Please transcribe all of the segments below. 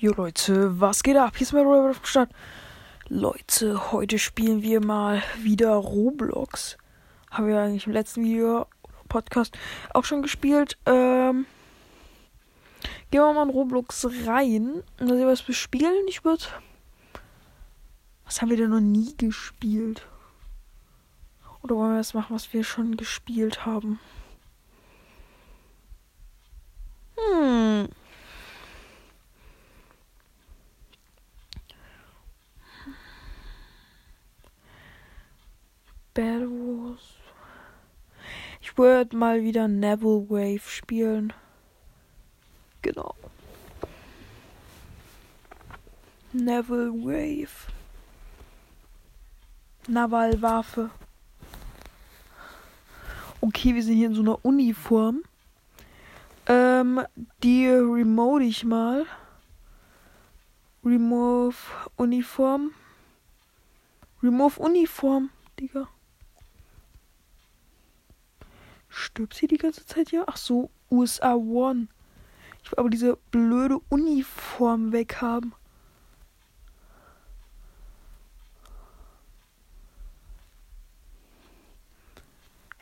Jo Leute, was geht ab? Hier ist mein dem Start. Leute, heute spielen wir mal wieder Roblox. Haben wir eigentlich im letzten Video, Podcast, auch schon gespielt. Ähm, gehen wir mal in Roblox rein und sehen, was wir spielen. Ich würde. Was haben wir denn noch nie gespielt? Oder wollen wir das machen, was wir schon gespielt haben? Hm. Bad Wars. Ich würde mal wieder Neville Wave spielen. Genau. Neville Wave. Navalwaffe. Okay, wir sind hier in so einer Uniform. Ähm, die remote ich mal. Remove Uniform. Remove Uniform, Digga. Stirbt sie die ganze Zeit hier? Ach so, USA One. Ich will aber diese blöde Uniform weghaben.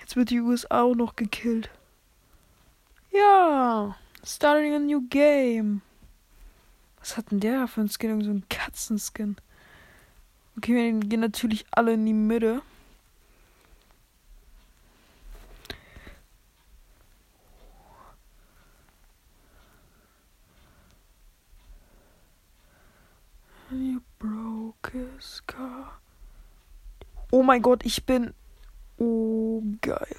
Jetzt wird die USA auch noch gekillt. Ja, starting a new game. Was hat denn der für ein Skin? Irgend so ein Katzenskin. Okay, wir gehen natürlich alle in die Mitte. Car. Oh mein Gott, ich bin. Oh, geil.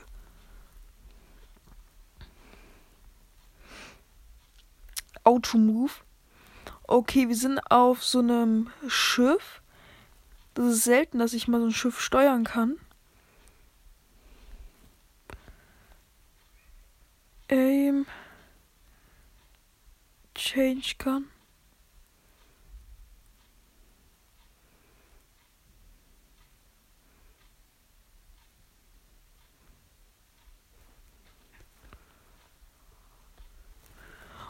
Auto-Move. Okay, wir sind auf so einem Schiff. Das ist selten, dass ich mal so ein Schiff steuern kann. Aim. Change kann.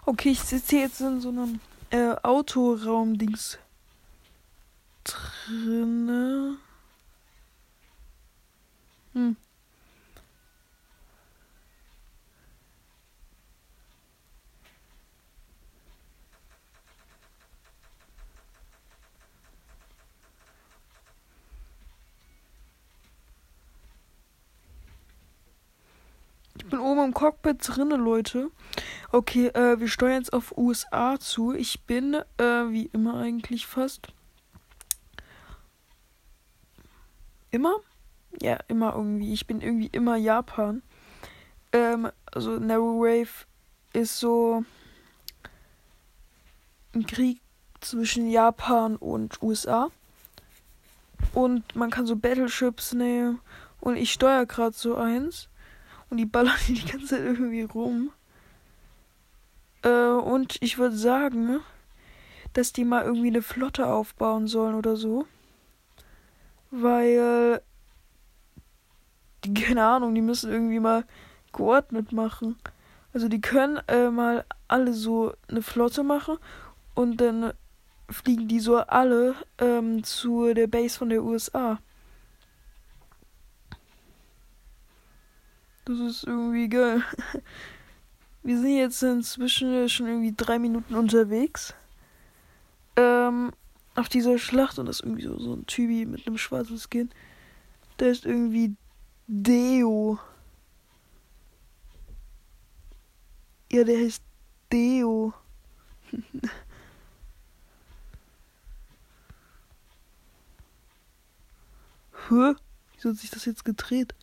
Okay, ich sitze jetzt in so einem äh, Autoraum-Dings drinne. Hm. Ich bin oben im Cockpit drinne, Leute. Okay, äh, wir steuern jetzt auf USA zu. Ich bin, äh, wie immer eigentlich fast. Immer? Ja, immer irgendwie. Ich bin irgendwie immer Japan. Ähm, also Narrow Wave ist so ein Krieg zwischen Japan und USA. Und man kann so Battleships nehmen. Und ich steuere gerade so eins. Und die ballern die ganze Zeit irgendwie rum. Äh, und ich würde sagen, dass die mal irgendwie eine Flotte aufbauen sollen oder so. Weil, die, keine Ahnung, die müssen irgendwie mal geordnet machen. Also die können äh, mal alle so eine Flotte machen und dann fliegen die so alle ähm, zu der Base von der USA. Das ist irgendwie geil. Wir sind jetzt inzwischen schon irgendwie drei Minuten unterwegs. Ähm, auf dieser Schlacht und das ist irgendwie so, so ein Typi mit einem schwarzen Skin. Der ist irgendwie Deo. Ja, der heißt Deo. Hä? Wieso hat sich das jetzt gedreht?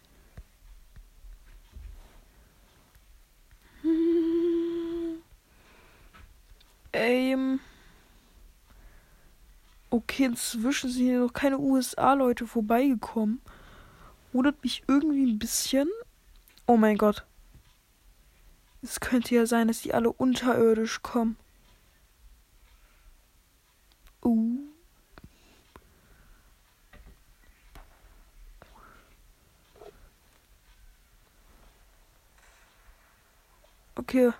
Ähm. Okay, inzwischen sind hier noch keine USA-Leute vorbeigekommen. Wundert mich irgendwie ein bisschen. Oh mein Gott. Es könnte ja sein, dass die alle unterirdisch kommen. Uh. Okay.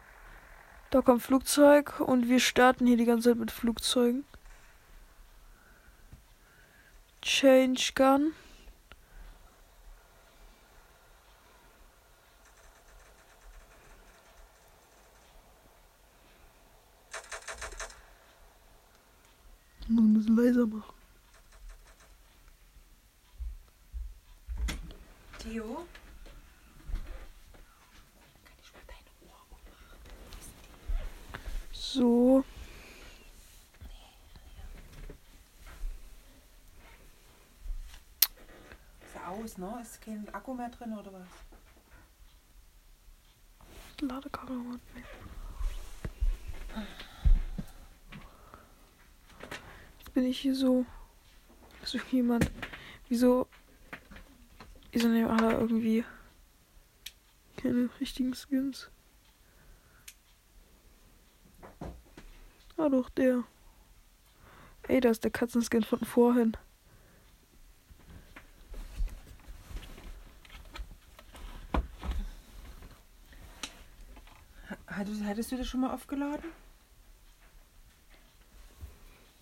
Da kommt Flugzeug und wir starten hier die ganze Zeit mit Flugzeugen. Change Gun. Nun müssen leiser machen. Theo? So. Ist er aus, ne? Ist kein Akku mehr drin oder was? Ladekamera. Jetzt bin ich hier so. So jemand. Wieso. Wieso nehmen alle irgendwie keine richtigen Skins? Ah doch, der. Ey, da ist der Katzenskin von vorhin. Hattest, hattest du das schon mal aufgeladen?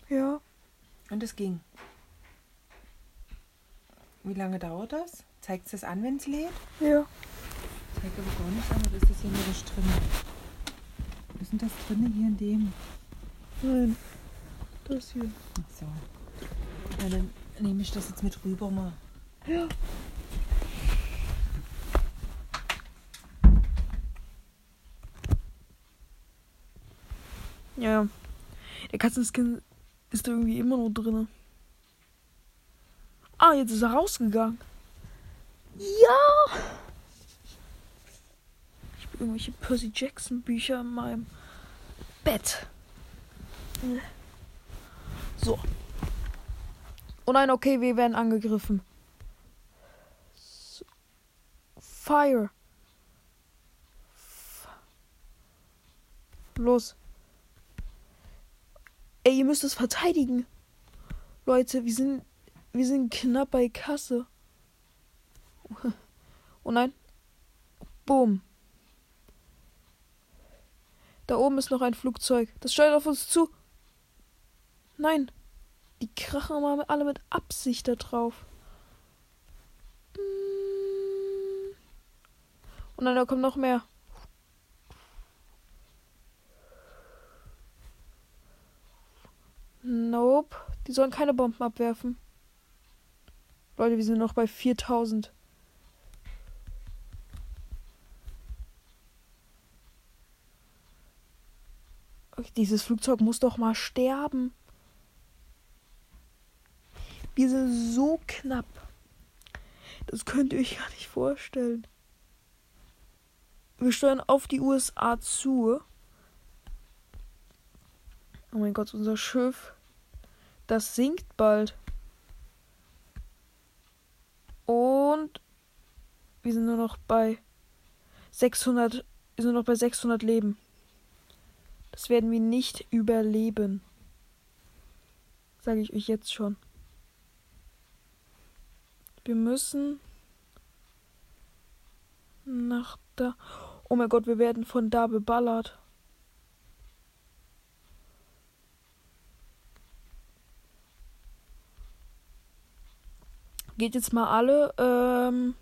Ja. Und es ging. Wie lange dauert das? Zeigt es das an, wenn es lädt? Ja. Zeigt aber gar nicht an, oder ist das hier nur das drin? Was ist denn das drin hier in dem? Nein. Das hier. Ach so. Na, dann nehme ich das jetzt mit rüber mal. Ja. Ja. Der Katzenskin ist irgendwie immer noch drin. Ah, jetzt ist er rausgegangen. Ja! Ich habe irgendwelche Percy Jackson Bücher in meinem Bett. So. Oh nein, okay, wir werden angegriffen. Fire. Los. Ey, ihr müsst es verteidigen. Leute, wir sind, wir sind knapp bei Kasse. Oh nein. Boom. Da oben ist noch ein Flugzeug. Das steuert auf uns zu. Nein. Die krachen mal alle mit Absicht da drauf. Und dann da kommt noch mehr. Nope. Die sollen keine Bomben abwerfen. Leute, wir sind noch bei 4000. Okay, dieses Flugzeug muss doch mal sterben. Wir sind so knapp. Das könnt ihr euch gar nicht vorstellen. Wir steuern auf die USA zu. Oh mein Gott, unser Schiff. Das sinkt bald. Und wir sind nur noch bei 600. Wir sind noch bei 600 Leben. Das werden wir nicht überleben. Sage ich euch jetzt schon. Wir müssen nach da. Oh mein Gott, wir werden von da beballert. Geht jetzt mal alle. Ähm,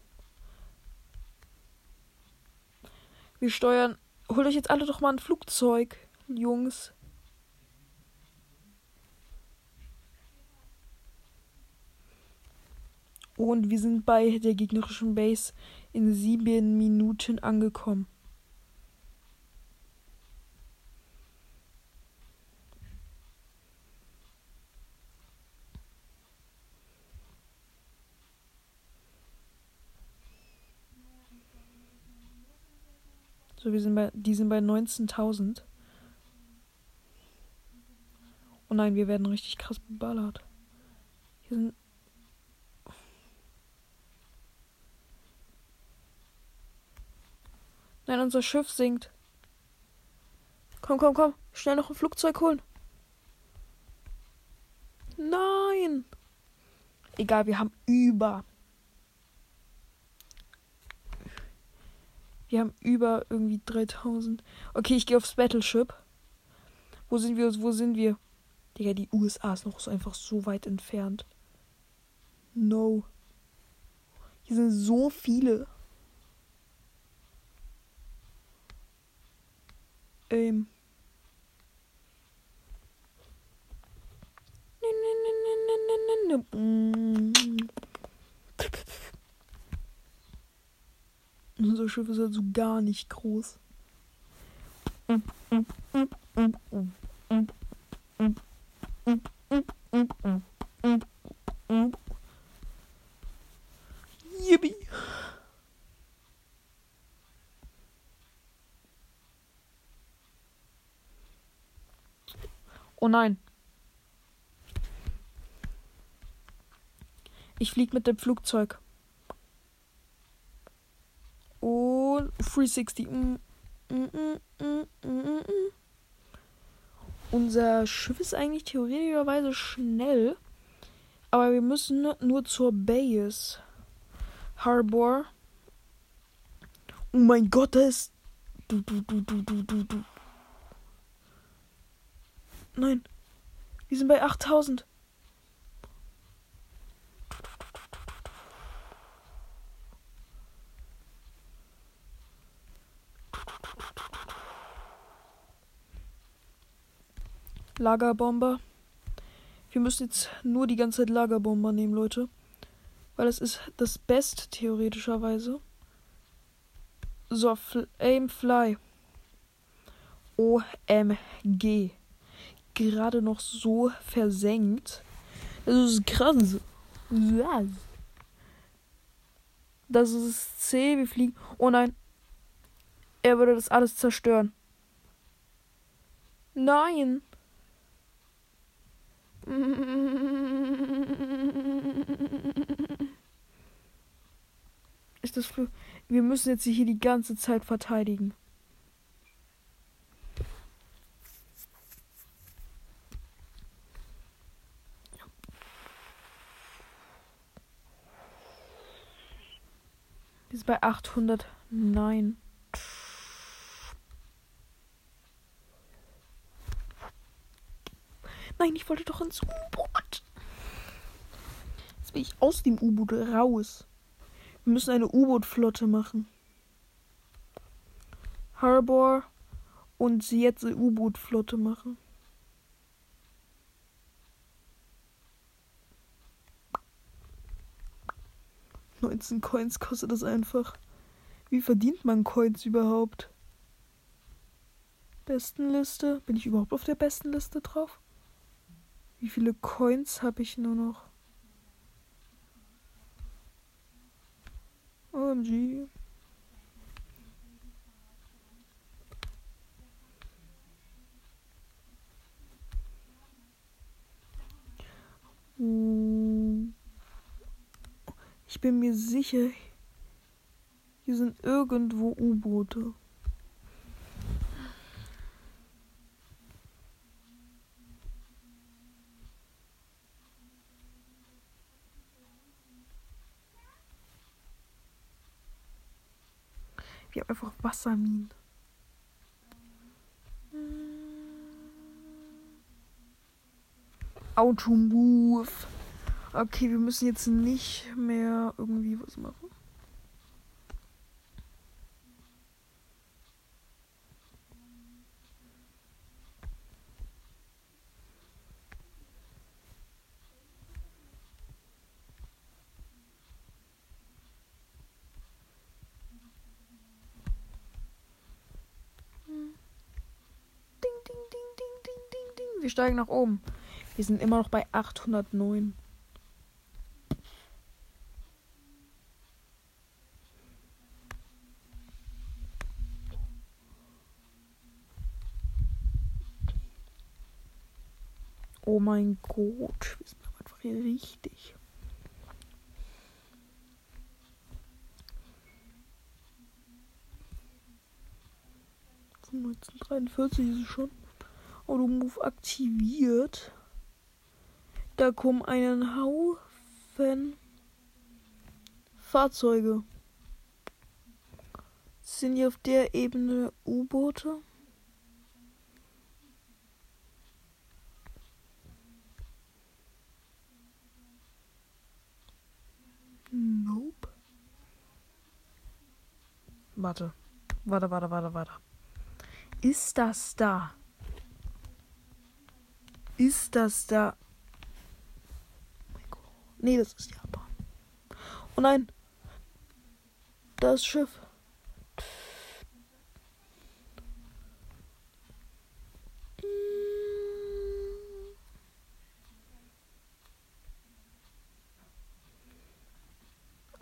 wir steuern. Holt euch jetzt alle doch mal ein Flugzeug, Jungs. Und wir sind bei der gegnerischen Base in sieben Minuten angekommen. So, wir sind bei, die sind bei 19.000. Oh nein, wir werden richtig krass beballert. Hier sind. Nein, unser Schiff sinkt. Komm, komm, komm. Schnell noch ein Flugzeug holen. Nein. Egal, wir haben über Wir haben über irgendwie 3000. Okay, ich gehe aufs Battleship. Wo sind wir? Wo sind wir? Digga, die USA ist noch so einfach so weit entfernt. No. Hier sind so viele. Ähm. Unser Schiff ist halt so gar nicht groß. Yippie. Oh nein. Ich flieg mit dem Flugzeug. Und 360. Mm, mm, mm, Unser Schiff ist eigentlich theoretischerweise schnell. Aber wir müssen nur zur Base. Harbor. Oh mein Gott, da ist. Du, du, du, du, du, du, du. Nein. Wir sind bei 8000. Lagerbomber. Wir müssen jetzt nur die ganze Zeit Lagerbomber nehmen, Leute. Weil es ist das Beste, theoretischerweise. So, fl Aim Fly. OMG. Gerade noch so versenkt. Das ist krass. Das ist C. Wir fliegen. Oh nein. Er würde das alles zerstören. Nein. Ist das Flug? Wir müssen jetzt hier die ganze Zeit verteidigen. Sind bei 809. Nein, ich wollte doch ins U-Boot. Jetzt will ich aus dem U-Boot raus. Wir müssen eine U-Boot-Flotte machen. Harbor und jetzt eine U-Boot-Flotte machen. Neunzehn Coins kostet das einfach. Wie verdient man Coins überhaupt? Bestenliste? Bin ich überhaupt auf der Bestenliste drauf? Wie viele Coins habe ich nur noch? OMG. Ich bin mir sicher, hier sind irgendwo U-Boote. Wir einfach Wasserminen. Automove. Okay, wir müssen jetzt nicht mehr irgendwie was machen. Wir steigen nach oben. Wir sind immer noch bei 809. Oh mein Gott, wir sind einfach hier richtig. Von 1943 ist es schon. Automove aktiviert. Da kommen einen Haufen Fahrzeuge. Sind hier auf der Ebene U-Boote? Nope. Warte. Warte, warte, warte, warte. Ist das da? Ist das da? Nee, das ist Japan. Oh nein. Das Schiff.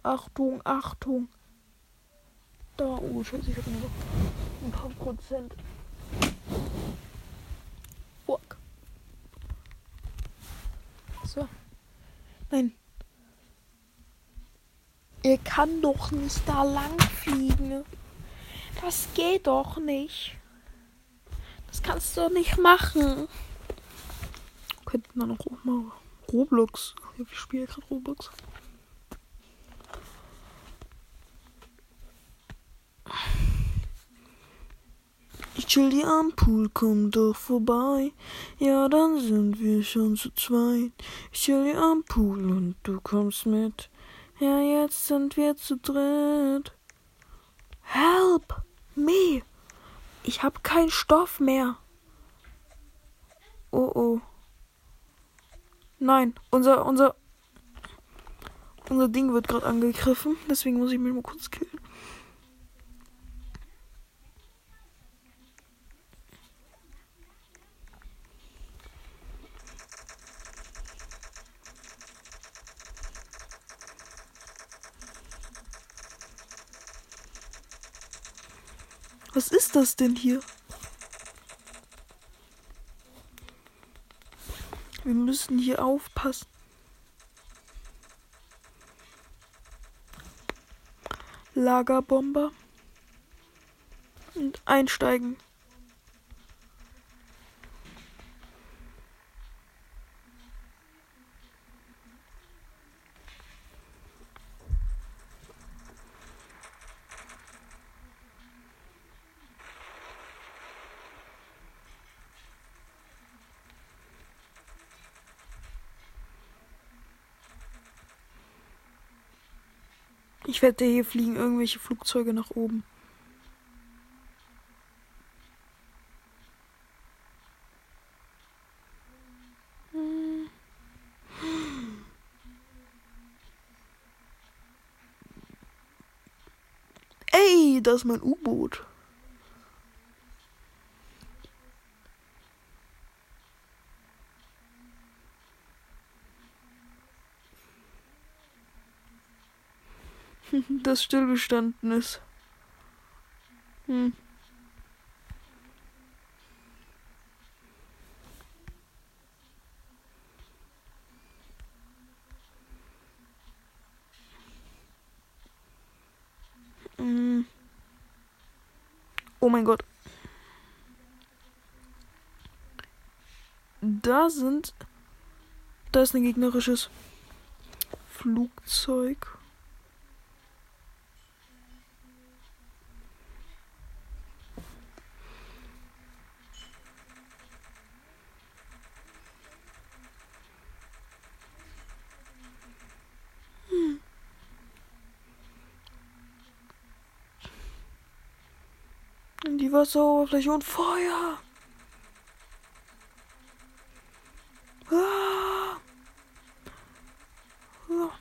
Achtung, Achtung. Da, oh Scheiße, ich habe nur ein paar Prozent. Fuck. So. Nein. Er kann doch nicht da lang fliegen. Das geht doch nicht. Das kannst du nicht machen. Könnte man auch mal Roblox. Ich spiele gerade Roblox. Die am Pool, komm doch vorbei. Ja, dann sind wir schon zu zweit. Ich die am Pool und du kommst mit. Ja, jetzt sind wir zu dritt. Help me! Ich hab keinen Stoff mehr. Oh oh. Nein, unser unser unser Ding wird gerade angegriffen, deswegen muss ich mich mal kurz killen. Was ist das denn hier? Wir müssen hier aufpassen. Lagerbomber. Und einsteigen. Ich wette, hier fliegen irgendwelche Flugzeuge nach oben. Ey, das ist mein U-Boot. das stillgestanden ist. Hm. hm. Oh mein Gott. Da sind. Da ist ein gegnerisches Flugzeug. in die Wasseroberfläche und Feuer. Ah. Ja.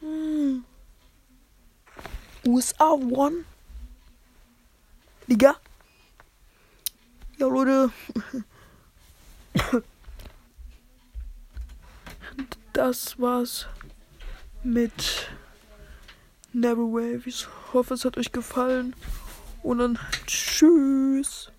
Hm. USA One. Digga. Ja, Leute. das war's mit Neverwave. Ich hoffe, es hat euch gefallen. Und dann tschüss.